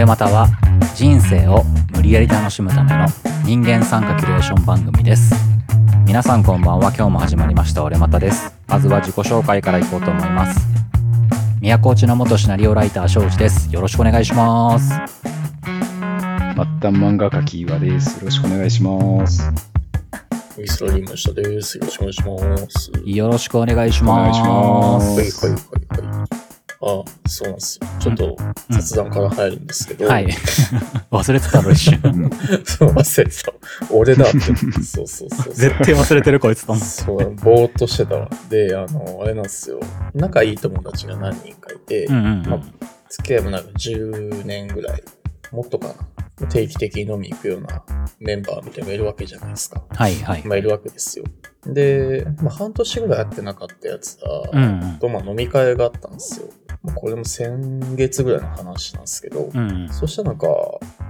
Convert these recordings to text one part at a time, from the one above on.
俺または人生を無理やり楽しむための人間参加キュレーション番組です皆さんこんばんは今日も始まりました俺またですまずは自己紹介からいこうと思います宮古内の元シナリオライター庄司ですよろしくお願いします末端漫画家キーワです。よろしくお願いします。ミスラリーマシタです。よろしくお願いします。はいよろしくお願いしまますはいはいはい。あそうなんですよ。ちょっと雑談から入るんですけど。はい。忘れてたの一瞬そ う、忘れてた。俺だって。そうそうそう。絶対忘れてるこいつと思そう、ぼーっとしてたわ。で、あの、あれなんですよ。仲いい友達が何人かいて、うんうんまあ、付き合いもなんか10年ぐらい、もっとかな。定期的に飲み行くようなメンバーみたいなのがいるわけじゃないですか。はいはいまあ、いるわけですよ。で、まあ、半年ぐらい会ってなかったやつが、うんうんと、まあ、飲み会があったんですよ。まあこれも先月ぐらいの話なんですけど、うん。うんそしたらなんか、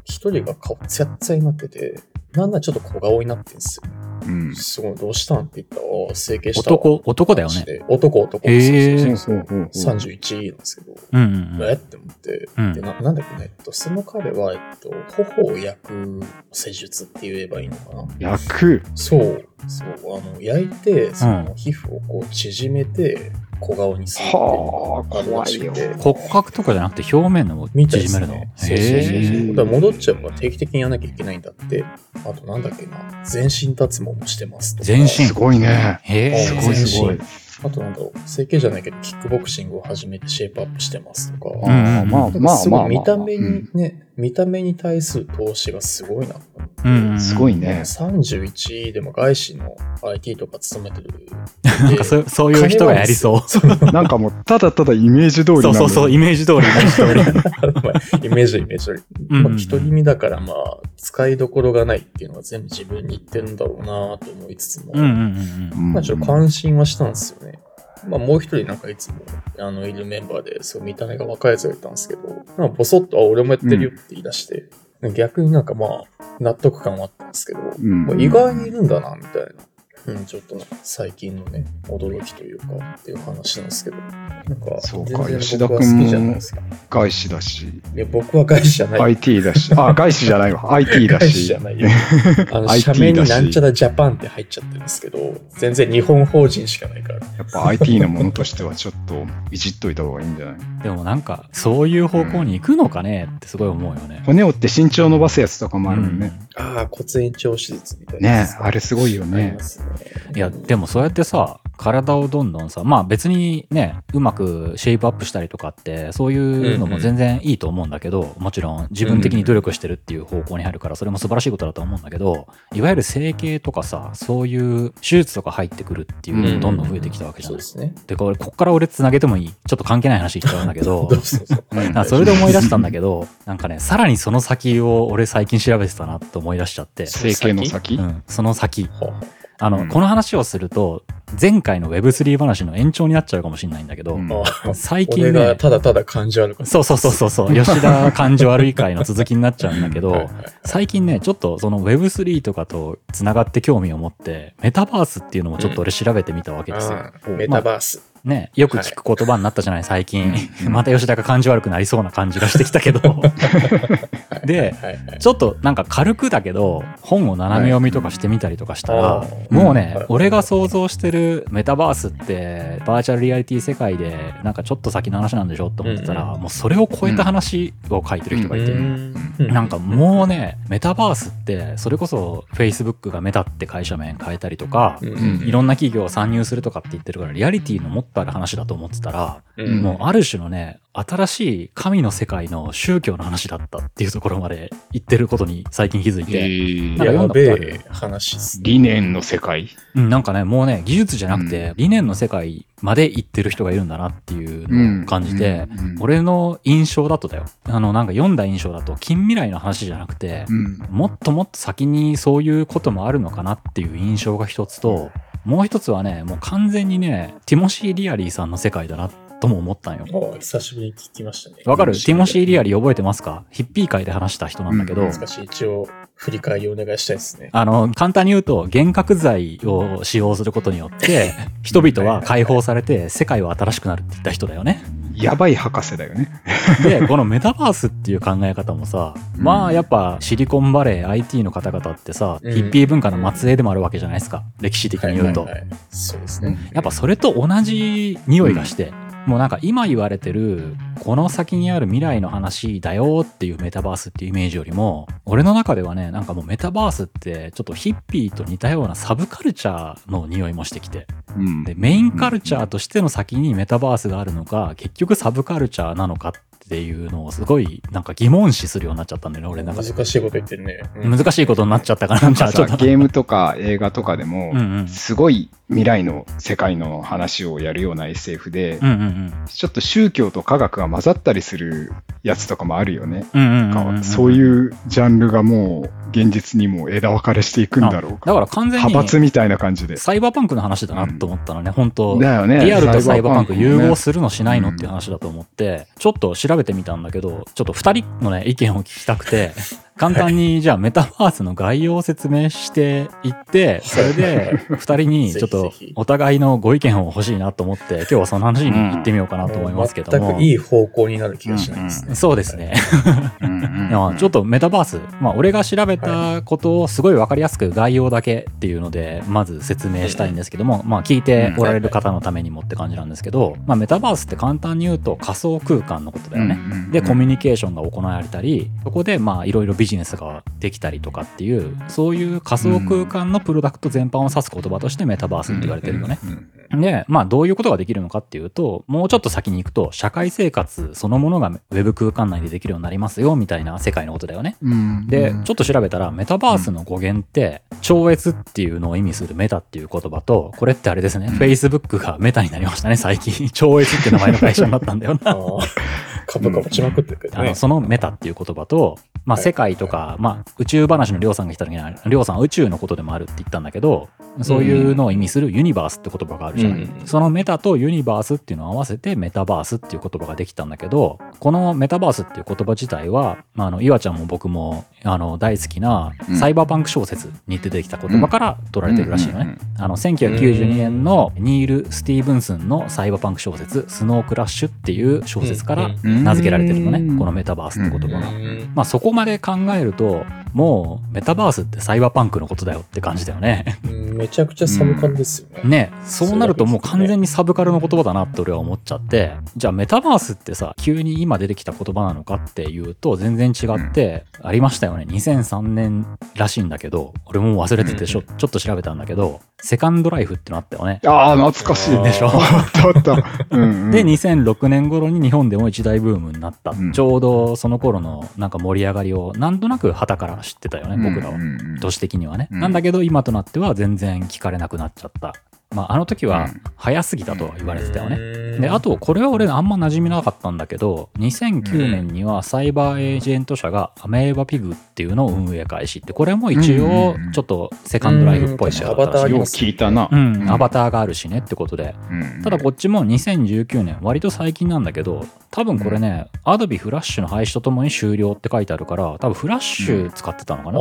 一人が顔ツヤッツヤになってて、なんならちょっと小顔になってんですよ。うん。すごい、どうしたんって言ったら、あ整形したわ男男だよね。で。男、男。へー。そうそうそうう。ん31なんですけど、うんうんうん。え？って思って、うん。でななんだっけね、えっと、その彼は、えっと、頬を焼く施術って言えばいいのかな？焼く。そう、そう、あの、焼いて、その皮膚をこう縮めて、小顔にするっていうのがあるらしくて。は骨格とかじゃなくて表面の縮めるの？すね。そうそうそう戻っちゃうから定期的にやらなきゃいけないんだって。あとなんだっけな、全身脱毛もしてますとか。全身？すごいね。へえすごいすごい。あとなんだろう、整形じゃないけど、キックボクシングを始めてシェイプアップしてますとか。んああまあまあすまあ見た目うんにね、見た目に対する投資がすごいな。うんうんすごいね。31でも外資の IT とか勤めてる。なんかそうそういう人がやりそう。なんかもう、ただただイメージ通りなのにそうそうそう、イメージ通り、イメージ通り。まあイメージイメージ通り。うんまあ、独り身だからまあ、使いどころがないっていうのが全部自分に言ってるんだろうなと思いつつも、うんうんうんうんまあちょっと関心はしたんですよね。まあもう一人なんかいつもあのいるメンバーで、そう見た目が若いやつがいたんですけど、まあボソッと、あ、俺もやってるよって言い出して、逆になんかまあ納得感はあったんですけど、うんまあ意外にいるんだな、みたいな。うん、ちょっと最近のね、驚きというか、っていう話なんですけど、なんか、そうか吉田僕は好きじゃないですか。外資だし、いや、僕は外資じゃない。IT だし、あ、外資じゃないわ。IT だ外資じしゃ。ないよ。あの、社名になんちゃらジャパンって入っちゃってるんですけど、全然日本法人しかないから。やっぱ IT のものとしてはちょっといじっといた方がいいんじゃない？でもなんか、そういう方向に行くのかねってすごい思うよね。骨折って身長伸ばすやつとかもあるもんね。ああ、骨延長手術みたいなね。あれすごいよありねま。すね。いや、でもそうやってさ、体をどんどんさ、まあ別にね、うまくシェイプアップしたりとかって、そういうのも全然いいと思うんだけど、もちろん自分的に努力してるっていう方向に入るから、それも素晴らしいことだと思うんだけど、いわゆる整形とかさ、そういう手術とか入ってくるっていうのもどんどん増えてきたわけじゃない。そうですね。で、これ、こっから俺つなげてもいい。ちょっと関係ない話言っちゃうんだけど ど、それで思い出したんだけど、なんかね、さらにその先を俺最近調べてたなって思い出しちゃって、整形の先？うん、その先。はあの、うんこの話をすると、前回の Web3 話の延長になっちゃうかもしれないんだけど、うんああ最近俺がね、ただただ感じ悪かった。そうそうそうそうそう、吉田感情悪い会の続きになっちゃうんだけどはいはい、最近ね、ちょっとその Web3 とかとつながって興味を持って、メタバースっていうのもちょっと俺調べてみたわけですよ。ああメタバース。ね、よく聞く言葉になったじゃない、最近。うん。また吉田が感じ悪くなりそうな感じがしてきたけど。で。ちょっとなんか軽くだけど、本を斜め読みとかしてみたりとかしたら、はい。もうね、はい俺が想像してるメタバースって、バーチャルリアリティ世界で、なんかちょっと先の話なんでしょって思ってたら、うん。うんもうそれを超えた話を書いてる人がいて、うん。なんかもうね、メタバースって、それこそ Facebook がメタって会社名変えたりとか、うん。うんいろんな企業を参入するとかって言ってるから、リアリティのもっとある話だと思ってたら、うん。もうある種のね、新しい神の世界の宗教の話だったっていうところまで言ってることに最近気づいて、えー。なんか読んだことやべあるえ話っすね。理念の世界。うん、なんかね、もうね、技術じゃなくてうん、理念の世界まで行ってる人がいるんだなっていうのを感じて、うんうん。俺の印象だとだよ。あの、なんか読んだ印象だと、近未来の話じゃなくて、うん。もっともっと先にそういうこともあるのかなっていう印象が一つと、もう一つはね、もう完全にね、ティモシー・リアリーさんの世界だなとも思ったんよ。久しぶりに聞きましたね。わかる？ティモシー・リアリリー覚えてますか？ヒッピー界で話した人なんだけど、うかしい。一応、振り返りお願いしたいですね。あの、簡単に言うと、幻覚剤を使用することによって、人々は解放されて、世界は新しくなるって言った人だよね。やばい博士だよね。で、このメタバースっていう考え方もさ、うんまあやっぱシリコンバレー IT の方々ってさ、うんヒッピー文化の末裔でもあるわけじゃないですか。歴史的に言うと。はいはいはいそうですね。やっぱそれと同じ匂いがして、もうなんか今言われてるこの先にある未来の話だよっていうメタバースっていうイメージよりも俺の中ではねなんかもうメタバースってちょっとヒッピーと似たようなサブカルチャーの匂いもしてきて。うん。でメインカルチャーとしての先にメタバースがあるのか結局サブカルチャーなのかっていうのをすごいなんか疑問視するようになっちゃったんだよね俺の中で。難しいこと言ってるね。うん。難しいことになっちゃったからなちょっと。ゲームとか映画とかでもうんうん。すごい未来の世界の話をやるような SF で、うんうんうん。ちょっと宗教と科学が混ざったりするやつとかもあるよね。うんうんうんうんうんそういうジャンルがもう現実にも枝分かれしていくんだろうだか。から完全に派閥みたいな感じで。サイバーパンクの話だなと思ったのね、本当だよね。リアルとサイバーパンク融合すするのしないのっていう話だと思って、ちょっと調べてみたんだけど、ちょっと二人のね、意見を聞きたくて、簡単にじゃあメタバースの概要を説明していって、それで二人に ちょっとお互いのご意見を欲しいなと思って、今日はその話に行ってみようかなと思いますけども。全くいい方向になる気がしないですね。そうですね。うんうんいやちょっとメタバース、まあ、俺が調べたことをすごい分かりやすく概要だけっていうので、まず説明したいんですけども、まあ、聞いておられる方のためにもって感じなんですけど、まあ、メタバースって簡単に言うと仮想空間のことだよね。うんうんうんで、コミュニケーションが行われたり、そこで、まあ、いろいろビジネスができたりとかっていう、そういう仮想空間のプロダクト全般を指す言葉としてメタバースって言われてるよね。で、まあどういうことができるのかっていうと、もうちょっと先に行くと、社会生活そのものがウェブ空間内でできるようになりますよ、みたいな世界のことだよね。うんで、ちょっと調べたら、メタバースの語源って、超越っていうのを意味するメタっていう言葉と、これってあれですね、Facebook がメタになりましたね、最近。超越って名前の会社になったんだよな。株価持ちまくってるけどねあの。そのメタっていう言葉と、まあ、はい世界とか、まあ、宇宙話のりょうさんが来た時には、りょうさんは宇宙のことでもあるって言ったんだけど、そういうのを意味するユニバースって言葉があるじゃない。うんそのメタとユニバースっていうのを合わせてメタバースっていう言葉ができたんだけど、このメタバースっていう言葉自体は、まあ、あの、岩ちゃんも僕も、あの、大好きなうんサイバーパンク小説に出てきた言葉から取られてるらしいよね。あの、1992年のニール・スティーブンスンのサイバーパンク小説、スノークラッシュっていう小説からうん名付けられてるのね、うんこのメタバースって言葉が。うんまあそこまで考えると、もうメタバースってサイバーパンクのことだよって感じだよね。うんめちゃくちゃサブカルですよね。ねそうなるともう完全にサブカルの言葉だなって俺は思っちゃって、じゃあメタバースってさ、急に今出てきた言葉なのかっていうと全然違って、ありましたよね。2003年らしいんだけど、俺もう忘れててちょちょっと調べたんだけど、セカンドライフってのあったよね。ああ、懐かしい。でしょ？あったあった。うんうんで、2006年頃に日本でも一大ブームになった。うんちょうどその頃のなんか盛り上がりをなんとなく旗から知ってたよね、僕らは。都市的にはね。うんなんだけど今となっては全然聞かれなくなっちゃった。まああの時はうん。早すぎたとは言われてたよね。うんで、あと、これは俺あんま馴染みなかったんだけど、2009年にはサイバーエージェント社がアメーバピグっていうのを運営開始って、これも一応うんちょっとセカンドライフっぽいのがあったらしううん。聞いたな。うん、アバターがあるしねってことで。うん。ただこっちも2019年、割と最近なんだけど、多分これね、Adobe フラッシュの廃止とともに終了って書いてあるから、多分フラッシュ使ってたのかな。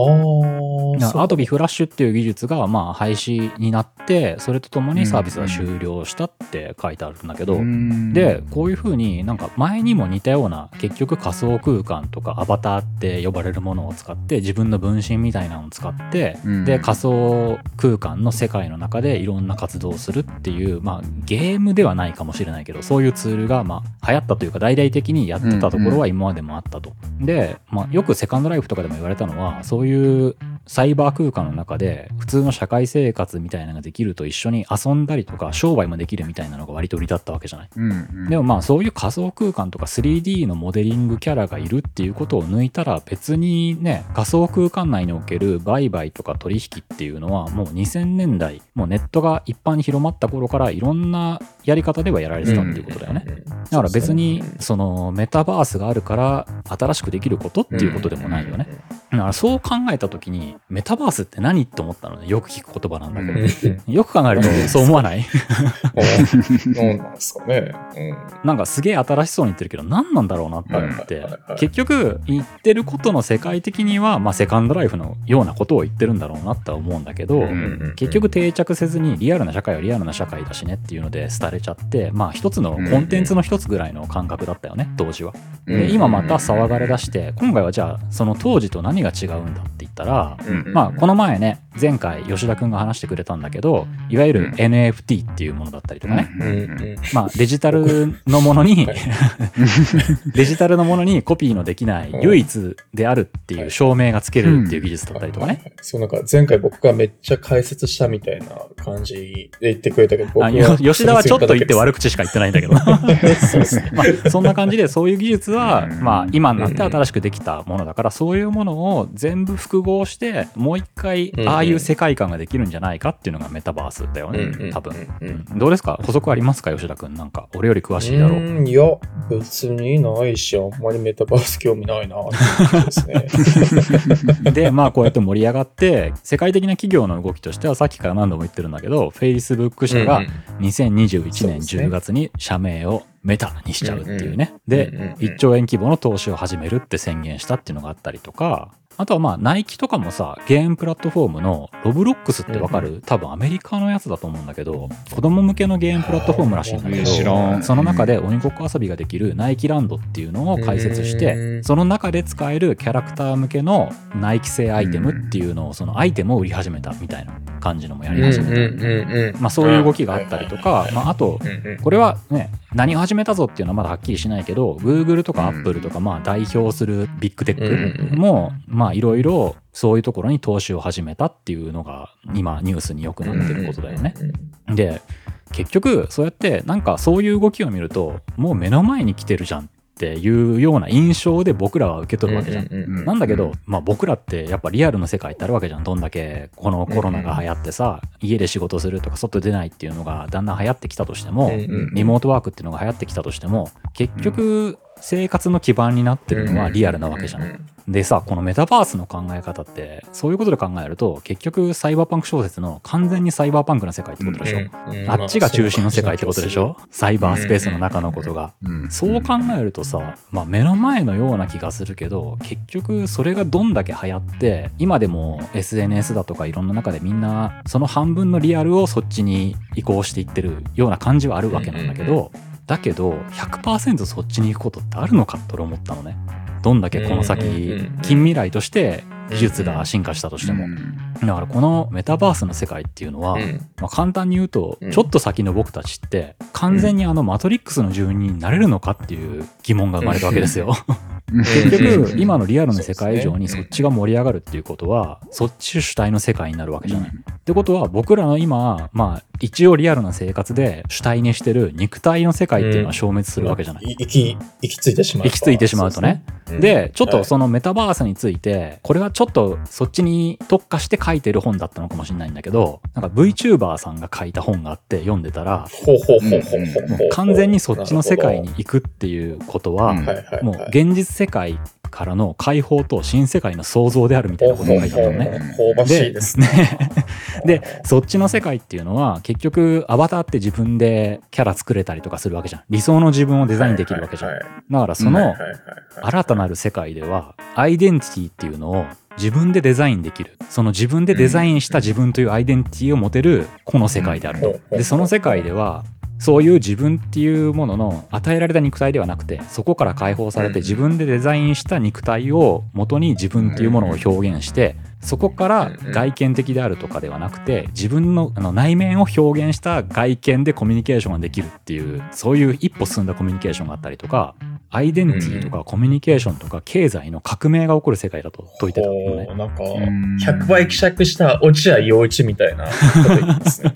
ああ、アドビフラッシュっていう技術がまあ廃止になって、それとともにサービスが終了したって書いてあるんだけど、うん。で、こういう風になんか前にも似たような結局仮想空間とかアバターって呼ばれるものを使って自分の分身みたいなのを使って、うん。で仮想空間の世界の中でいろんな活動をするっていう、まあゲームではないかもしれないけど、そういうツールがまあ流行ったというか大々的にやってたところは今までもあったと。で、まあよくセカンドライフとかでも言われたのは、そういうサイバー空間の中で普通の社会生活みたいなのができると一緒に遊んだりとか商売もできるみたいなのが割と売りだったわけじゃない？うんうんでもまあそういう仮想空間とか 3D のモデリングキャラがいるっていうことを抜いたら別にね仮想空間内における売買とか取引っていうのはもう2000年代もうネットが一般に広まった頃からいろんなやり方ではやられてたっていうことだよね。だから別にそのメタバースがあるから新しくできることっていうことでもないよね。だからそう考えた時にメタバースって何って思ったのね。よく聞く言葉なんだけど、うん。よく考えるとそう思わない？そうなんですかね。なんかすげえ新しそうに言ってるけど何なんだろうなって思って、はいはいはい結局言ってることの世界的には、まあ、セカンドライフのようなことを言ってるんだろうなって思うんだけど、うん結局定着せずにリアルな社会はリアルな社会だしねっていうので廃れちゃってまあ一つのコンテンツの一つぐらいの感覚だったよね当時は。うんで今また騒がれ出して今回はじゃあその当時と何が違うんだって言ったらうんまあこの前ね前回吉田くんが話してくれたんだけどいわゆるうん。NFT っていうものだったりとかね、まあデジタルのものにはい デジタルのものにコピーのできない唯一であるっていう証明がつけるっていう技術だったりとかね。そうなんか前回僕がめっちゃ解説したみたいな感じで言ってくれたけど、僕あよ吉田はちょっと言って悪口しか言ってないんだけど。そ。まあ、そんな感じでそういう技術は、うん。まあ、今になって新しくできたものだからそういうものを全部複合してもう一回うんああいう世界観ができるんじゃないかっていうのがメタバースだよねうん多分。うんどうですか？補足ありますか？吉田君なんか。俺より詳しいだろう。うんいや、別にないし、あんまりメタバース興味ないなですね。でまあこうやって盛り上がって世界的な企業の動きとしてはさっきから何度も言ってるんだけど Facebook 社が2021年そうですね。10月に社名をメタにしちゃうっていうね。うんうんでうんうん1兆円規模の投資を始めるって宣言したっていうのがあったりとかあとはまあナイキとかもさゲームプラットフォームのロブロックスってわかる、多分アメリカのやつだと思うんだけど子供向けのゲームプラットフォームらしいんだけどん。その中で鬼ごっこ遊びができるナイキランドっていうのを開設してうん。その中で使えるキャラクター向けのナイキ製アイテムっていうのをそのアイテムを売り始めたみたいな感じのもやり始めた、うんまあ、そういう動きがあったりとか、まあ、あとうんうん。これはね何を始めたぞっていうのはまだはっきりしないけど Google とか Apple とかまあ代表するビッグテックもまあいろいろそういうところに投資を始めたっていうのが今ニュースによくなってることだよね。で結局そうやってなんかそういう動きを見るともう目の前に来てるじゃんっていうような印象で僕らは受け取るわけじゃん。んなんだけど、まあ僕らってやっぱリアルな世界ってあるわけじゃん。どんだけこのコロナが流行ってさ、家で仕事するとか外出ないっていうのがだんだん流行ってきたとしても、リモートワークっていうのが流行ってきたとしても、結局生活の基盤になってるのはリアルなわけじゃん。でさ、このメタバースの考え方って、そういうことで考えると、結局サイバーパンク小説の完全にサイバーパンクな世界ってことでしょ。あっちが中心の世界ってことでしょ。サイバースペースの中のことが。うんそう考えるとさ、まあ、目の前のような気がするけど結局それがどんだけ流行って今でも SNS だとかいろんな中でみんなその半分のリアルをそっちに移行していってるような感じはあるわけなんだけどだけど100%そっちに行くことってあるのかって俺思ったのね。どんだけこの先近未来として技術が進化したとしても。うんだからこのメタバースの世界っていうのは、まあ、簡単に言うとうんちょっと先の僕たちって完全にあのマトリックスの住人になれるのかっていう疑問が生まれたわけですよ。結局今のリアルの世界以上にそっちが盛り上がるっていうことはそっち主体の世界になるわけじゃない。ってことは僕らの今まあ一応リアルな生活で主体にしてる肉体の世界っていうのは消滅するわけじゃない。い行き、行き着いてしまう。行き着いてしまうとね。うん。で、ちょっはいとそのメタバースについて、これはちょっとそっちに特化して書いてる本だったのかもしれないんだけど、なんか VTuber さんが書いた本があって読んでたら。完全にそっちの世界に行くっていうことは、もう現実世界からの解放と新世界の創造であるみたいなことが書いてあったのね。香ばしいですね。で、そっちの世界っていうのは結局アバターって自分でキャラ作れたりとかするわけじゃん。理想の自分をデザインできるわけじゃん。はいはいだからそのはいはいはいはい新たなる世界ではアイデンティティっていうのを自分でデザインできるその自分でデザインした自分というアイデンティティを持てるこの世界であるとうんでその世界ではそういう自分っていうものの与えられた肉体ではなくてそこから解放されうんて自分でデザインした肉体を元に自分っていうものを表現してそこから外見的であるとかではなくて自分のあの内面を表現した外見でコミュニケーションができるっていうそういう一歩進んだコミュニケーションがあったりとかアイデンティティとかコミュニケーションとか経済の革命が起こる世界だと説いてたのね。ほうなんか、ん100倍希釈した落合陽一みたいなこと言うんですね。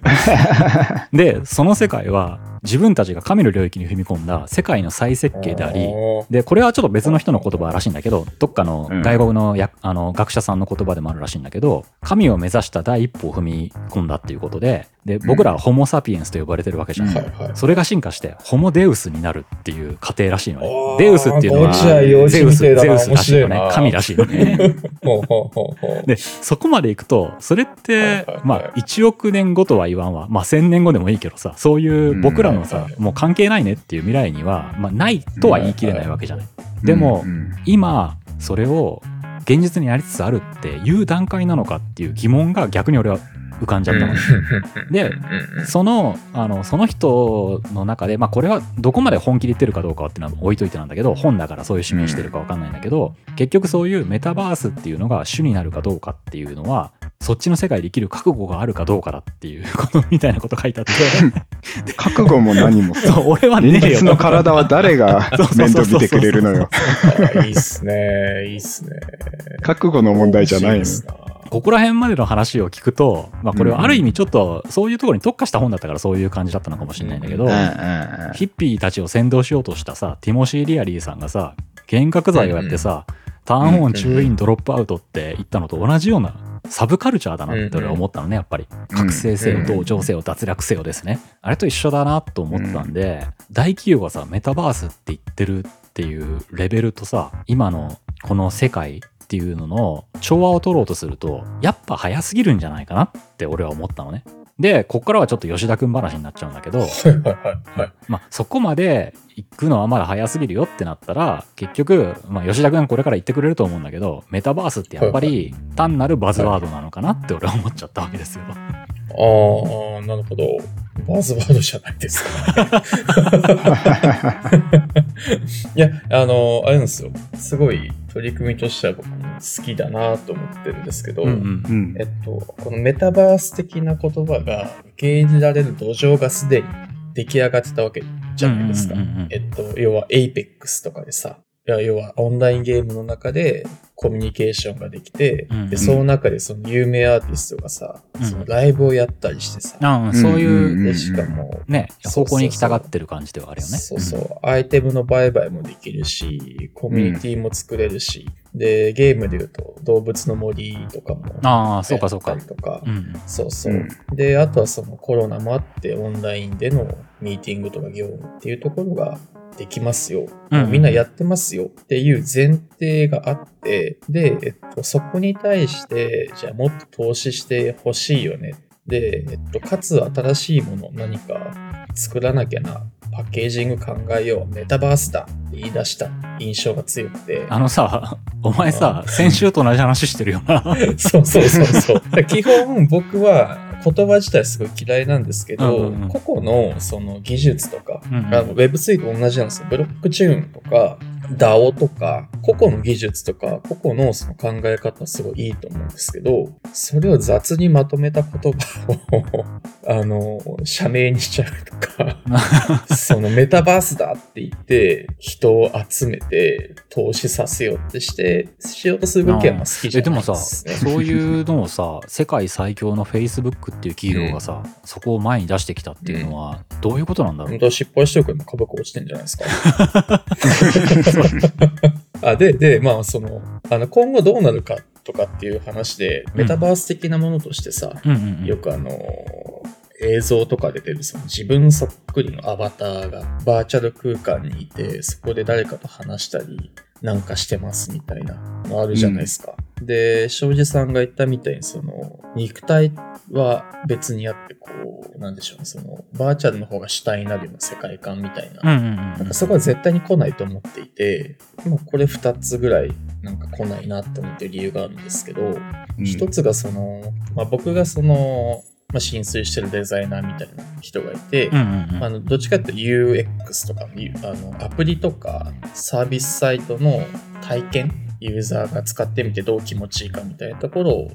でその世界は自分たちが神の領域に踏み込んだ世界の再設計であり、でこれはちょっと別の人の言葉らしいんだけどどっかのうん外国のや、あの学者さんの言葉でもあるらしいんだけど神を目指した第一歩を踏み込んだっていうことでで僕らはホモ・サピエンスと呼ばれてるわけじゃん、うん。はいはい。それが進化してホモ・デウスになるっていう過程らしいのね。デウスっていうのはゼウスゼウスらしいのね。神らしいのね。でそこまでいくとそれって、まあ1億年後とは言わんわ。まあ1000年後でもいいけどさそういう僕らのさ、うんもう関係ないねっていう未来には、まあ、ないとは言い切れないわけじゃない。でも、うん。今それを現実にやりつつあるっていう段階なのかっていう疑問が逆に俺は浮かんじゃったのね。でそのあのその人の中で、まあ、これはどこまで本気で言ってるかどうかっていうのは置いといてなんだけど本だからそういう指名してるか分かんないんだけど、結局そういうメタバースっていうのが主になるかどうかっていうのはそっちの世界で生きる覚悟があるかどうかだっていうことみたいなこと書いてあって 覚悟も何も そう俺はね現えよ実の体は誰が面倒見てくれるのよ。あいいっすね。いいっすね。覚悟の問題じゃないのここら辺までの話を聞くと、まあ、これはある意味ちょっとそういうところに特化した本だったからそういう感じだったのかもしれないんだけど、うんうんうんヒッピーたちを先導しようとしたさティモシー・リアリーさんがさ幻覚剤をやってさ、ターンオン、チューイン、ドロップアウトって言ったのと同じようなサブカルチャーだなって俺は思ったのねやっぱり。覚醒せようん。同情せよ脱落せよですねあれと一緒だなと思ったん。で、大企業がさメタバースって言ってるっていうレベルとさ今のこの世界っていうのの調和を取ろうとするとやっぱ早すぎるんじゃないかなって俺は思ったのねでこっからはちょっと吉田君話になっちゃうんだけど。まあ、そこまで行くのはまだ早すぎるよってなったら結局、まあ、吉田君これから言ってくれると思うんだけどメタバースってやっぱり単なるバズワードなのかなって俺は思っちゃったわけですよ。ああ、なるほど。バズワードじゃないですか。いや、あの、あれなんですよ。すごい取り組みとしては僕も好きだなと思ってるんですけど、うんうんうんえっと、このメタバース的な言葉が受け入れられる土壌がすでに出来上がってたわけじゃないですかうんうんうんうん。えっと、要は Apex とかでさ、いや要はオンラインゲームの中でコミュニケーションができて、うんうん。で、その中でその有名アーティストがさ、うん。そのライブをやったりしてさ、あうんそういう、うん。で、しかも、ねそうそうそう。方向に行きたがってる感じではあるよね。そうそう、アイテムの売買もできるし、コミュニティも作れるし、で、ゲームで言うと動物の森とかもああそうかそうか。やったり。とか、うん。そうそう。うん。で、あとはそのコロナもあってオンラインでのミーティングとか業務っていうところができますよ。うんみんなやってますよっていう前提があって、で、えっと、そこに対して、じゃあもっと投資してほしいよね。で、えっと、かつ新しいもの何か作らなきゃな、パッケージング考えよう、メタバースだって言い出した印象が強くて。あのさお前さ先週と同じ話してるよな。そうそうそうそう。基本僕は言葉自体すごい嫌いなんですけど、うんうんうん個々のその技術とか、うんうんあの Web3 と同じなんですよ。ブロックチューンとか、DAO とか、個々の技術とか、個々のその考え方はすごいいいと思うんですけど、それを雑にまとめた言葉を、あの、社名にしちゃうとか、そのメタバースだって言って、人を集めて投資させようってして、しようとする動きはまあ。好きじゃないえでもさですね。そういうのをさ世界最強の Facebook っていう企業がさ、そこを前に出してきたっていうのはどういうことなんだろう？本当は失敗してるから今株価落ちてんじゃないですか。あで、で、まあ、その、あの、今後どうなるかとかっていう話で、メタバース的なものとしてさ、うんうんうん。よくあの、映像とかで出るその自分そっくりのアバターがバーチャル空間にいて、そこで誰かと話したりなんかしてますみたいなのあるじゃないですか。で、庄司さんが言ったみたいに、その、肉体は別にあって、こう、なんでしょうね、その、バーチャルの方が主体になるような世界観みたいな。うんうんうんなんかそこは絶対に来ないと思っていて、まあこれ2つぐらいなんか来ないなって思ってる理由があるんですけど、一つがその、まあ、僕がその、まあ、心酔してるデザイナーみたいな人がいて、あのどっちかっていうと UX とかあのアプリとかサービスサイトの体験ユーザーが使ってみてどう気持ちいいかみたいなところを、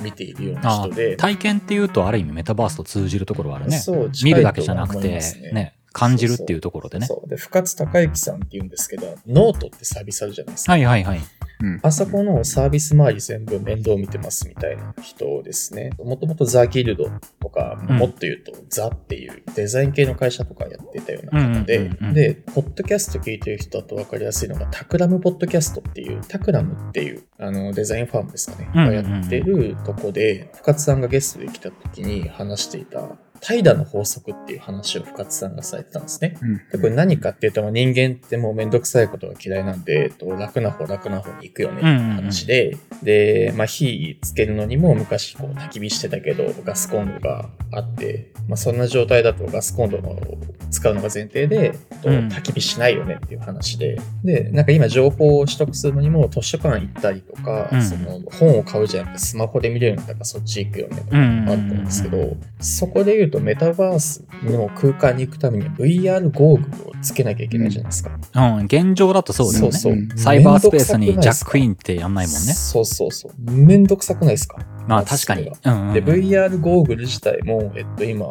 見ているようなあ人で、体験っていうとある意味メタバースと通じるところはあるね。そう見るだけじゃなくてね感じるっていうところでね。そう。で、深津貴之さんって言うんですけど、ノートってサービスあるじゃないですか。はいはいはい。うんあそこのサービス周り全部面倒見てますみたいな人ですね。もともとザ・ギルドとか、うんもっと言うとザっていうデザイン系の会社とかやってたような方で、で、ポッドキャスト聞いてる人だと分かりやすいのが、タクラムポッドキャストっていう、タクラムっていうあのデザインファームですかね、がやってるとこで、深津さんがゲストで来た時に話していた、怠惰の法則っていう話を深津さんがされてたんですね。うん。でこれ何かっていうと、まあ人間ってもうめんどくさいことが嫌いなんで、えっと楽な方楽な方に行くよねっていう話で、で、まあ火つけるのにも昔こう焚き火してたけど、ガスコンロがあって、まあそんな状態だとガスコンロを使うのが前提で、えっとうん。焚き火しないよねっていう話で、で、なんか今情報を取得するのにも図書館行ったりとか、うん。その本を買うじゃなくてスマホで見れるんだからそっち行くよねとかうんうんあったんですけど、そこで言うとメタバースの空間に行くためには VR ゴーグルをつけなきゃいけないじゃないですか。うん、現状だとそうだよね。そうそううんサイバースペースにジャックインってやんないもんね。そうそうそう。めんどくさくないですか？まあ確かに。うんうんで、VR ゴーグル自体も、えっと、今、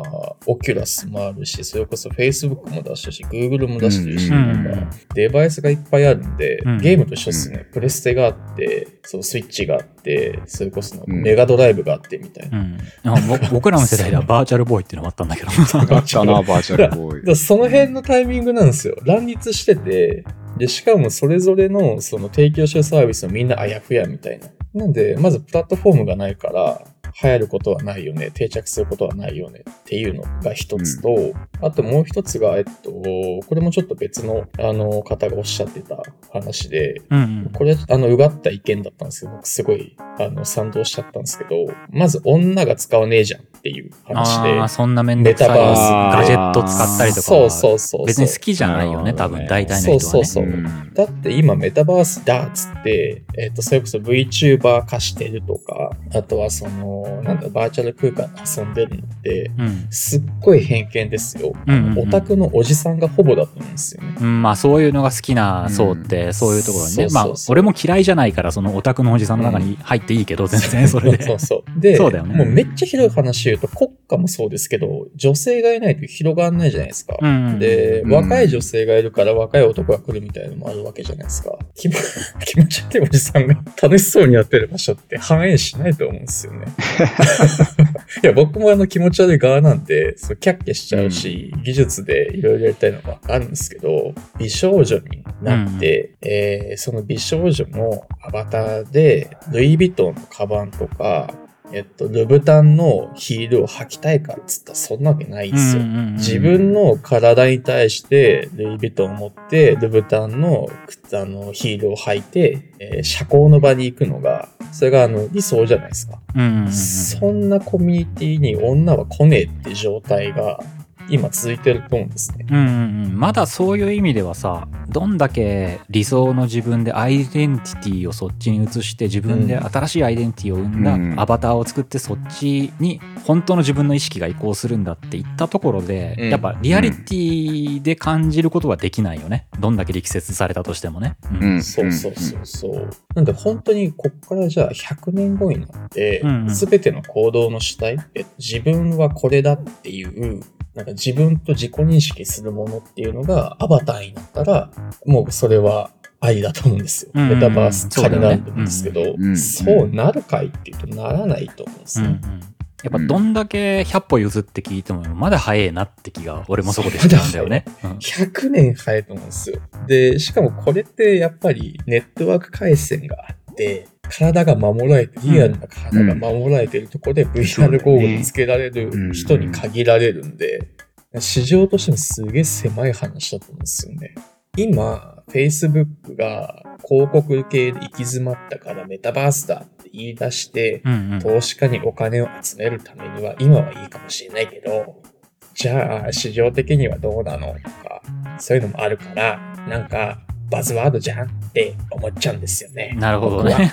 オキュラスもあるし、それこそ Facebook も出してるし、Google も出してるし、うんなんかデバイスがいっぱいあるんで、うんゲームと一緒ですね。プレステがあって、そうスイッチがあって、それこそメガドライブがあってみたいな。うん 僕らの世代ではバーチャルボーイっていうのもあったんだけど。あったな、バーチャルボーイ その辺のタイミングなんですよ。乱立してて、で、しかもそれぞれのその提供してるサービスをみんなあやふやみたいな。なんで、まずプラットフォームがないから、流行ることはないよね、定着することはないよねっていうのが一つと、あともう一つが、えっと、これもちょっと別のあの方がおっしゃってた話で、うんうんこれ、あの、うがった意見だったんですけど、僕すごい、あの、賛同しちゃったんですけど、まず女が使わねえじゃんっていう話で。そんなめんどくさいメタバースガジェット使ったりとか。そうそうそう。別に好きじゃないよね、多分、大体の人はね。そうそうそううんだって今メタバースだっつって、えっ、と、それこそ VTuber 化してるとか、あとはその、なんだ、バーチャル空間で遊んでるのって、うんすっごい偏見ですよ。オタクのおじさんがほぼだと思うんですよね。うん、まあそういうのが好きな層って、そういうところにね、まあ俺も嫌いじゃないから、そのオタクのおじさんの中に入っていいけど、全然それで。そうそう。で、そうだよねもうめっちゃ広い話言うと、国家もそうですけど、女性がいないと広がらないじゃないですか。うんうんで、うん若い女性がいるから若い男が来るみたいなのもあるわけじゃないですか。気持 気持ち悪いおじさんが楽しそうにやってる場所って反映しないと思うんですよね。いや、僕もあの気持ち悪い側なんで、そうキャッキャしちゃうし、技術でいろいろやりたいのもあるんですけど、美少女になって、えーその美少女のアバターで、ルイ・ヴィトンのカバンとか、えっと、ルブタンのヒールを履きたいかっつったらそんなわけないんですよ。うんうんうん自分の体に対してルイ・ヴィトンを持って、ルブタンの靴あのヒールを履いて、えー社交の場に行くのが、それがあの理想じゃないですか。うんうんうんそんなコミュニティに女は来ねえって状態が今続いてると思うんですね。うんうんうん、まだそういう意味ではさどんだけ理想の自分でアイデンティティをそっちに移して自分で新しいアイデンティティを生んうん。だアバターを作ってそっちに本当の自分の意識が移行するんだって言ったところで、うん。やっぱリアリティで感じることはできないよね。どんだけ力説されたとしてもね。うん。うん。そうそうそうそう。なんで本当にこっからじゃあ100年後になってうんう、ん。すべての行動の主体って自分はこれだっていう、なんか自分と自己認識するものっていうのがアバターになったら、もうそれはありだと思うんですよ。メタバース化になると思うんですけど、うん。うん。そうなるかいっていうとならないと思うんですうんうん。ね。やっぱどんだけ100歩譲って聞いてもまだ早いなって気が俺もそこでしちゃうんだよね。うん。100年早いと思うんですよ。で、しかもこれってやっぱりネットワーク回線があって、体が守られて、リアルな体が守られてるところで VR ゴーグルつけられる人に限られるんで、市場としてもすげえ狭い話だと思うんですよね。今、Facebook が広告系で行き詰まったからメタバースだって言い出して、うんうん。投資家にお金を集めるためには今はいいかもしれないけど、じゃあ市場的にはどうなのとか、そういうのもあるから、なんかバズワードじゃんって思っちゃうんですよね。なるほどね。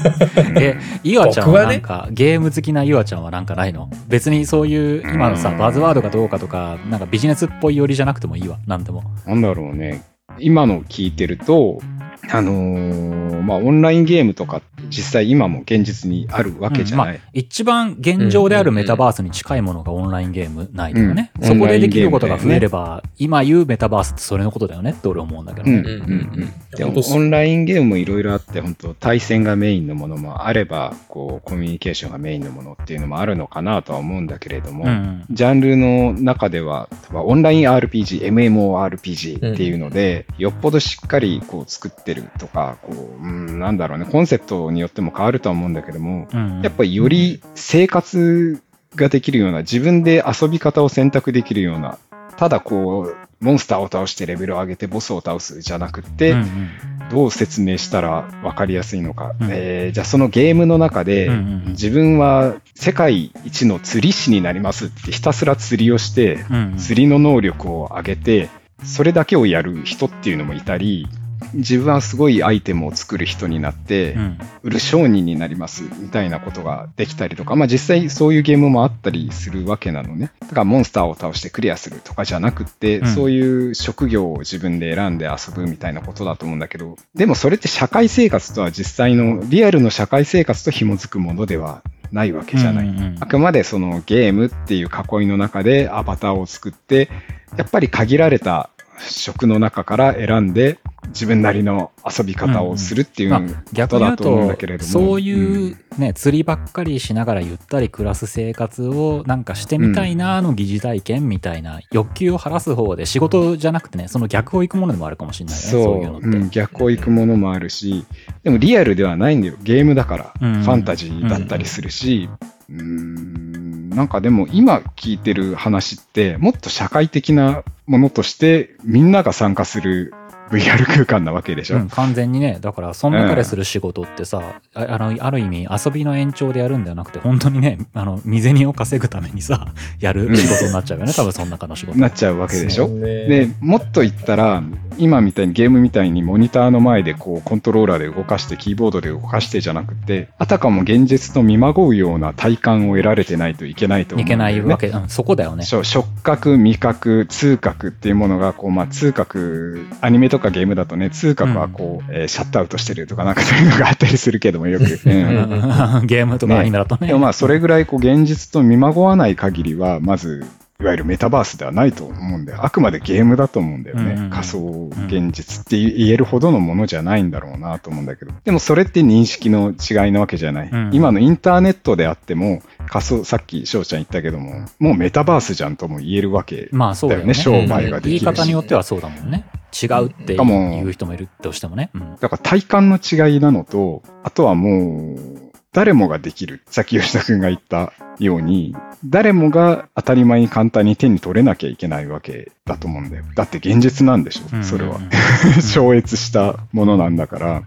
え、いわちゃん僕はなんか、ゲーム好きないわちゃんはなんかないの？別にそういう今のさうんバズワードかどうかとかなんかビジネスっぽい寄りじゃなくてもいいわなんでも。なんだろうね。今の聞いてると、あのーまあ、オンラインゲームとか、実際今も現実にあるわけじゃない。うんまあ、一番現状であるメタバースに近いものがオンラインゲームないだよね。うんそこでできることが増えれば、今言うメタバースってそれのことだよねって俺思うんだけどね。うんうんうんでオンラインゲームもいろいろあって、本当対戦がメインのものもあれば、こう、コミュニケーションがメインのものっていうのもあるのかなとは思うんだけれども、うんジャンルの中では、オンライン RPG、MMORPG っていうので、よっぽどしっかりこう作ってるとか、こう、うん、なんだろうね、コンセプトによっても変わるとは思うんだけども、うんやっぱりより生活ができるような、自分で遊び方を選択できるような、ただこう、モンスターを倒してレベルを上げてボスを倒すじゃなくって、うんうん。どう説明したら分かりやすいのか。うん。えーじゃあそのゲームの中で、うんうん。自分は世界一の釣り師になりますってひたすら釣りをして、うんうん。釣りの能力を上げて、それだけをやる人っていうのもいたり、自分はすごいアイテムを作る人になって、うん売る商人になりますみたいなことができたりとか、まあ実際そういうゲームもあったりするわけなのね。だからモンスターを倒してクリアするとかじゃなくって、うんそういう職業を自分で選んで遊ぶみたいなことだと思うんだけど、でもそれって社会生活とは実際のリアルの社会生活と紐づくものではないわけじゃない。うんうんうんあくまでそのゲームっていう囲いの中でアバターを作って、やっぱり限られた職の中から選んで自分なりの遊び方をするっていうまあことだと思うんだとけれども。そういうね、釣りばっかりしながらゆったり暮らす生活をなんかしてみたいなの疑似体験みたいな欲求を晴らす方で仕事じゃなくてねその逆を行くものでもあるかもしれないよねそう。いうのって、うん、逆を行くものもあるし、でもリアルではないんだよ。ゲームだから、うん。ファンタジーだったりするし、うーん、なんかでも今聞いてる話って、もっと社会的なものとして、みんなが参加する VR 空間なわけでしょ？うん、完全にね。だからその中でする仕事ってさ、ああのある意味遊びの延長でやるんではなくて本当にねあの身銭を稼ぐためにさやる仕事になっちゃうよね。多分その中の仕事なっちゃうわけでしょ？ね。で、もっと言ったら、今みたいにゲームみたいにモニターの前でこうコントローラーで動かして、キーボードで動かしてじゃなくて、あたかも現実と見まごうような体感を得られてないといけないと思いけうんだよね。ないわけ、うん、そこだよね。そう触覚、味覚、痛覚っていうものが、こう、まあ、痛覚、アニメとかゲームだとね、痛覚はこう、えーシャットアウトしてるとかなんかそういうのがあったりするけども、よく。うん。ゲームとかアニメだとね。でもまあ、それぐらいこう、現実と見まごわない限りは、まず、いわゆるメタバースではないと思うんだよ。あくまでゲームだと思うんだよね。うんうん仮想現実って言えるほどのものじゃないんだろうなと思うんだけど。でもそれって認識の違いなわけじゃない。うん今のインターネットであっても、仮想、さっき翔ちゃん言ったけども、もうメタバースじゃんとも言えるわけまあそうだよね。だよね商売ができるし言い方によってはそうだもんね。違うって言う人もいるとしてもね。うんだから体感の違いなのと、あとはもう、誰もができる。さっき吉田くんが言ったように、誰もが当たり前に簡単に手に取れなきゃいけないわけだと思うんだよ。だって現実なんでしょ、それは。超越したものなんだから。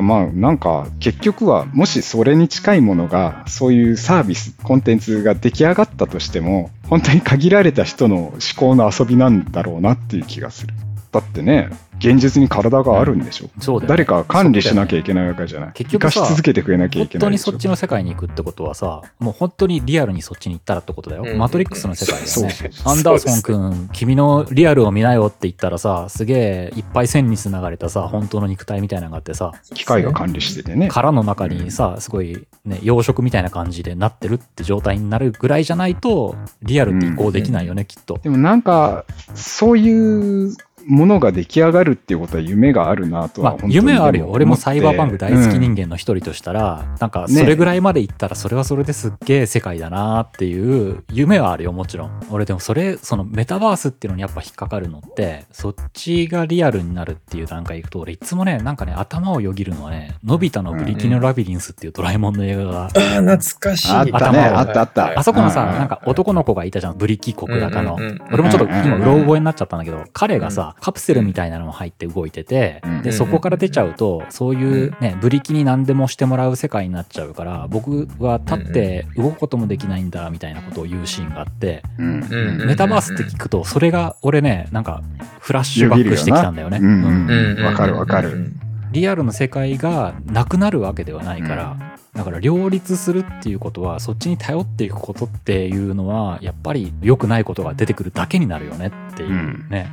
まあなんか結局はもしそれに近いものがそういうサービス、コンテンツが出来上がったとしても本当に限られた人の思考の遊びなんだろうなっていう気がする。だってね、現実に体があるんでしょ、そうだよね誰かが管理しなきゃいけないわけじゃない。結局さ生かし続けてくれなきゃい本けないでしょ？当にそっちの世界に行くってことはさ、もう本当にリアルにそっちに行ったらってことだよ。うんマトリックスの世界だよねそうそう。アンダーソン君、君のリアルを見なよって言ったらさ、すげえいっぱい線に繋がれたさ、本当の肉体みたいなのがあってさ、機械が管理しててね。殻の中にさ、すごいね、養殖みたいな感じでなってるって状態になるぐらいじゃないと、リアルって移行できないよね、きっと。でもなんか、そういうものが出来上がるっていうことは夢があるなとはまあ本当に夢はあるよ。で俺もサイバーパンク大好き人間。間の一人としたら、なんかそれぐらいまで行ったらそれはそれですっげえ世界だなっていう夢はあるよ、もちろん。俺でもそれ、そのメタバースっていうのにやっぱ引っかかるのって、そっちがリアルになるっていう段階行くと、俺いつもね、なんかね、頭をよぎるのはね、のび太のブリキのラビリンスっていうドラえもんの映画が、ああ、懐かしい。あったね、あったあった。あそこのさ、うんなんか男の子がいたじゃん、ブリキ国高のうんうんうん。俺もちょっと今、うんうろ覚えになっちゃったんだけど、彼がさ、カプセルみたいなのも入って動いててうん、で、そこから出ちゃうと、そういうね、ブリキに何でもしてもらう世界になっちゃうから、僕は立って動くこともできないんだ、みたいなことを言うシーンがあって、うん。うん。メタバースって聞くと、それが俺ね、なんか、フラッシュバックしてきたんだよね。うんうん。うん。うん。わかるわかる。リアルの世界がなくなるわけではないから、だから両立するっていうことはそっちに頼っていくことっていうのはやっぱり良くないことが出てくるだけになるよねっていうね、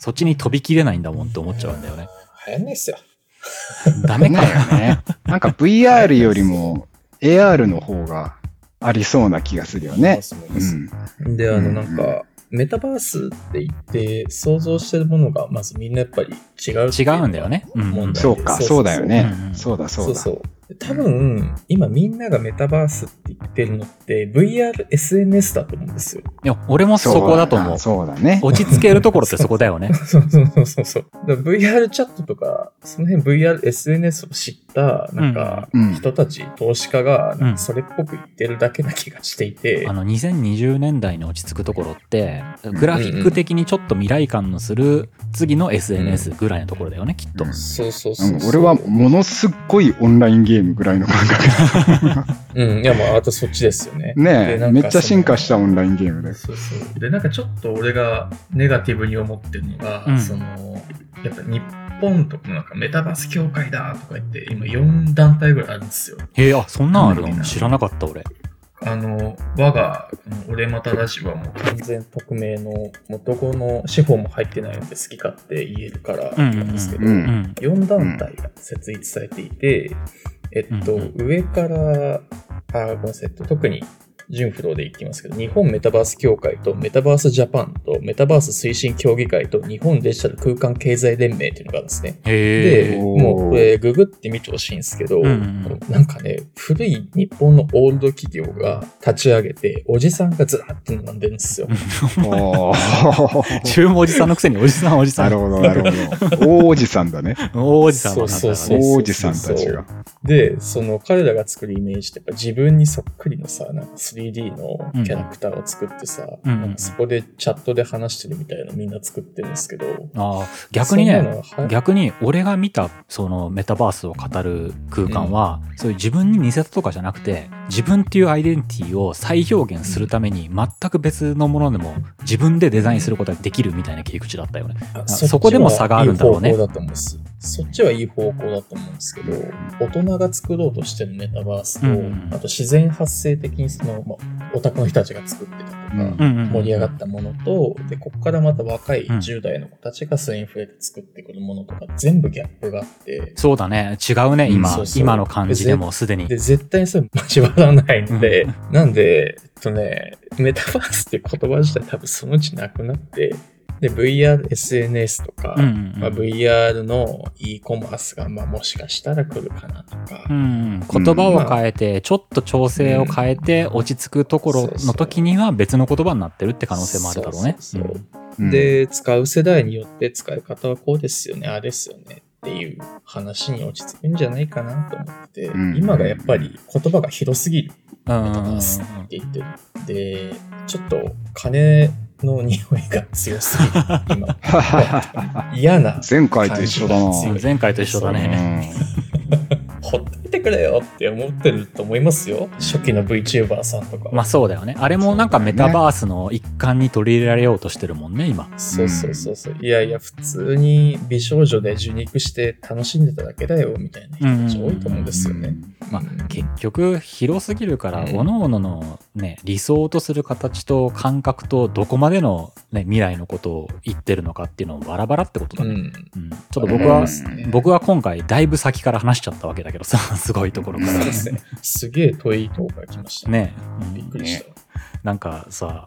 そっちに飛びきれないんだもんって思っちゃうんだよね。流行んないっすよ。ダメかよ。ね。なんか VR よりも AR の方がありそうな気がするよね。そううですん。で、あの、うんなんか、メタバースって言って、想像してるものが、まずみんなやっぱり違う違いうんだよね。うん問題そうか、そうだよね。そうだ、そうだ。そうそう。多分、今みんながメタバースって言ってるのって、VR、SNS だと思うんですよ。いや、俺もそこだと思う。そうだね。落ち着けるところってそこだよね。そうそうそうそうそう。VR チャットとか、その辺 VR、SNS を知った、なんかうんうん、人たち、投資家が、それっぽく言ってるだけな気がしていて、あの、2020年代に落ち着くところって、グラフィック的にちょっと未来感のする次の SNS ぐらいのところだよね、きっと。うんそうそうそうそう。俺はものすっごいオンラインゲームぐらいの感覚うん、いや、まあ、あとそっちですよね。ねえ、でなんかめっちゃ進化したオンラインゲームです。そうそう。で、なんかちょっと俺がネガティブに思ってるのが、うんその、やっぱ日本とかなんかメタバース協会だとか言って、今4団体ぐらいあるんですよ。へえ、あ、そんなんあるうんの知らなかった、俺。あの、我が、あの俺またラジオはもう完全匿名の、もうどこの司法も入ってないので好き勝手言えるから言うんですけど、うんうん。4団体が設立されていて、えっと、うん上から、あ、ごめんなさい、えっと特に、順不動でいきますけど、日本メタバース協会とメタバースジャパンとメタバース推進協議会と日本デジタル空間経済連盟っていうのがあるんですね。で、もうこれググってみてほしいんですけど、うんうんなんかね、古い日本のオールド企業が立ち上げて、おじさんがずらっと並んでるんですよ。おー中もおじさんのくせにおじさんおじさ。なんるほど、なるほど。大おじさんだね。大おじさんだそうそうね。大おじさんたちが。で、その彼らが作るイメージってやっぱ自分にそっくりのさ、なんか 3D のキャラクターを作ってさ、うん。なんかそこでチャットで話してるみたいなのみんな作ってるんですけど、ああ、逆にね、逆に俺が見たそのメタバースを語る空間は、そういう自分に似せたとかじゃなくて自分っていうアイデンティティを再表現するために全く別のものでも自分でデザインすることができるみたいな切り口だったよね。あそこでも差があるんだろうねいい方向だと思うんです。そっちはいい方向だと思うんですけど、大人が作ろうとしてるメタバースと、うんうんあと自然発生的にその、まあ、オタクの人たちが作ってたと盛り上がったものと、で、ここからまた若いうん。10代の子たちがそれに触れて作ってくるものとか、全部ギャップがあって、そうだね。違うね、今。うんそうそう。今の感じでもすでに。で、絶対にそれ 交わらないので、なんで、えっとね、メタバースって言葉自体多分そのうちなくなって、で、VR、SNS とか、うんうんうん。まあ、VR の e コマースが、まあ、もしかしたら来るかなとか、うんうん。言葉を変えて、ちょっと調整を変えて、落ち着くところの時には別の言葉になってるって可能性もあるだろうね。そうそうそうう。ん、で、使う世代によって使い方はこうですよね、あれですよねっていう話に落ち着くんじゃないかなと思ってて、うん今がやっぱり言葉が広すぎる。うんメタバースって言ってる。で、ちょっと金の匂いが強すぎる。今。嫌な。前回と一緒だな。前回と一緒だね。ほっといてくれよって思ってると思いますよ。初期の VTuber さんとかは。まあそうだよね。あれもなんかメタバースの一環に取り入れられようとしてるもんね、今。そうそうそうそう。いやいや、普通に美少女で受肉して楽しんでただけだよ、みたいな人たち多いと思うんですよね。まあうん結局広すぎるから、うん各々のね、理想とする形と感覚とどこまでのね、未来のことを言ってるのかっていうのをバラバラってことだね。うん。うんちょっと僕は、うん僕は今回だいぶ先から話しちゃったわけだけどさ、すごいところからね。すげえ遠いとこから来ました。ね、うんびっくりした。なんかさ、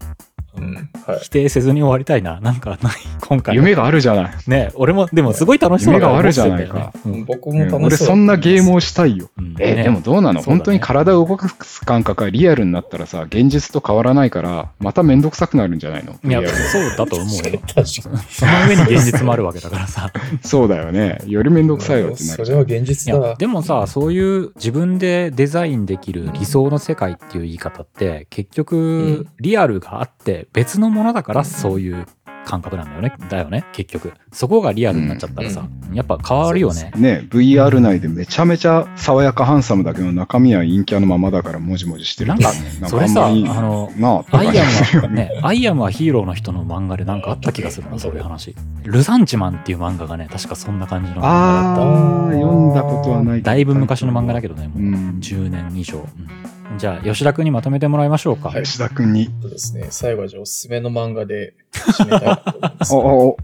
うん。はい。否定せずに終わりたいな。なんかない、今回。夢があるじゃない。ね、俺も、でもすごい楽しそうだ夢があるじゃないか僕も楽しそう俺そんなゲームをしたいよ。うんえ、ねでもどうなの、そうだね本当に体を動かす感覚がリアルになったらさ、現実と変わらないから、まためんどくさくなるんじゃないの？いや、そうだと思うよ。確かに。その上に現実もあるわけだからさ。そうだよね。よりめんどくさいよってなるそれは現実だ。でもさそういう自分でデザインできる理想の世界っていう言い方って結局んリアルがあって別のものだからそういう感覚なんだよねだよね結局そこがリアルになっちゃったらさ、やっぱ変わるよねね、VR 内でめちゃめちゃ爽やかハンサムだけど中身は陰キャのままだからもじもじしてるなんかなんそれさあのなあ、アイアムはね、アイアムアヒーローの人の漫画でなんかあった気がするな、そういう話。ルサンチマンっていう漫画がね、確かそんな感じの漫画だった。あー、読んだことはないけどだいぶ昔の漫画だけどね、もううん10年以上。うんじゃあ、吉田君にまとめてもらいましょうか。はい吉田君に。そうですね。最後はじゃあおすすめの漫画で締めたいなと思いますお。おお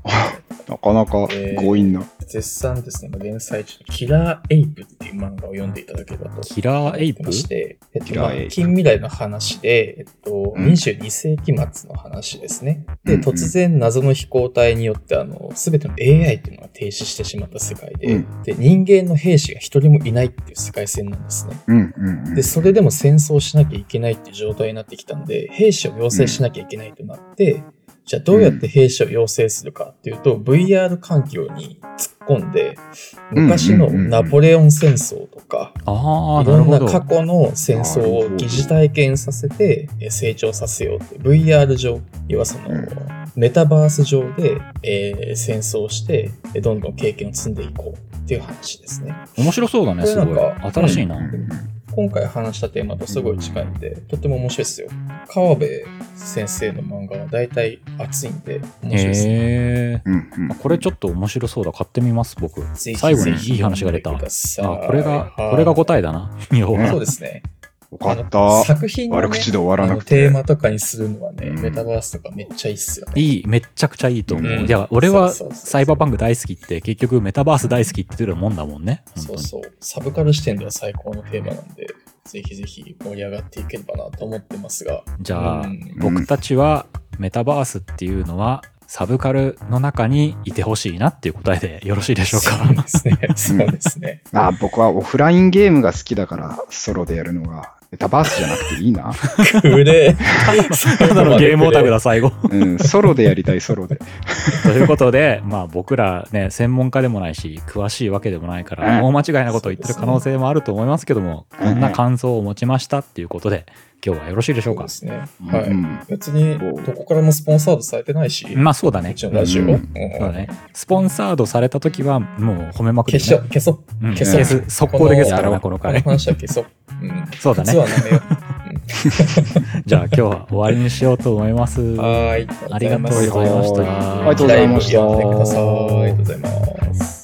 なかなか強引な。絶賛ですね、今連載中のキラーエイプっていう漫画を読んでいただければと。キラーエイプ？まして、えっと、近未来の話で、えっと、うん22世紀末の話ですね。で、うんうん突然謎の飛行体によって、あの、すべての AI っていうのが停止してしまった世界で、うんで、人間の兵士が一人もいないっていう世界線なんですね。うんうんうんで、それでも戦争しなきゃいけないっていう状態になってきたんで、兵士を養成しなきゃいけないとなって、じゃあどうやって兵士を養成するかっていうと、VR 環境に突っ込んで、昔のナポレオン戦争とか、いろんな。過去の戦争を疑似体験させてえー成長させようって VR 上要はそのうん。メタバース上で、えー戦争をしてえーどんどん経験を積んでいこうっていう話ですね。面白そうだね、すごい。新しいな。うんうん今回話したテーマとすごい近いんでとっても面白いですよ川辺先生の漫画は大体熱いんで面白いですねへえ。うんうんあこれちょっと面白そうだ。買ってみます、僕。ぜひ最後にぜひいい話が出た。あ、これが、はいこれが答えだな。そうですねよかった。作品の、ね、悪口で終わらなくてあのテーマとかにするのはね、うんメタバースとかめっちゃいいっすよね。いい、めっちゃくちゃいいと思う。うんいや、俺はサイバーパンク大好きって、結局メタバース大好きって言ってるもんだもんね。そうそう。サブカル視点では最高のテーマなんで、ぜひぜひ盛り上がっていければなと思ってますが。じゃあ、うん僕たちはメタバースっていうのは、サブカルの中にいてほしいなっていう答えでよろしいでしょうそうか。ですね。そうですね。あ、僕はオフラインゲームが好きだから、ソロでやるのが、メタバースじゃなくていいな。く れ。ただのゲームオタクだ、最後。うん、ソロでやりたい、ソロで。ということで、まあ僕らね、専門家でもないし、詳しいわけでもないから、うん大間違いなことを言ってる可能性もあると思いますけども、うんこんな感想を持ちましたっていうことで、今日はよろしいでしょか？そううで。すね。はい。うん別に、どこからもスポンサードされてないし、まあそうだねう。ちのラジオ。うんうんそうだね。スポンサードされた時は、もう褒めまくる、消しよう、消そう。うん消そう消す。速攻で消すからな、ここのこの回。話は消そう。うん。そうだね じゃあ今日は終わりにしようと思います。う。はーい。ありがとうございました。ありがとうございました。ありがとうございます。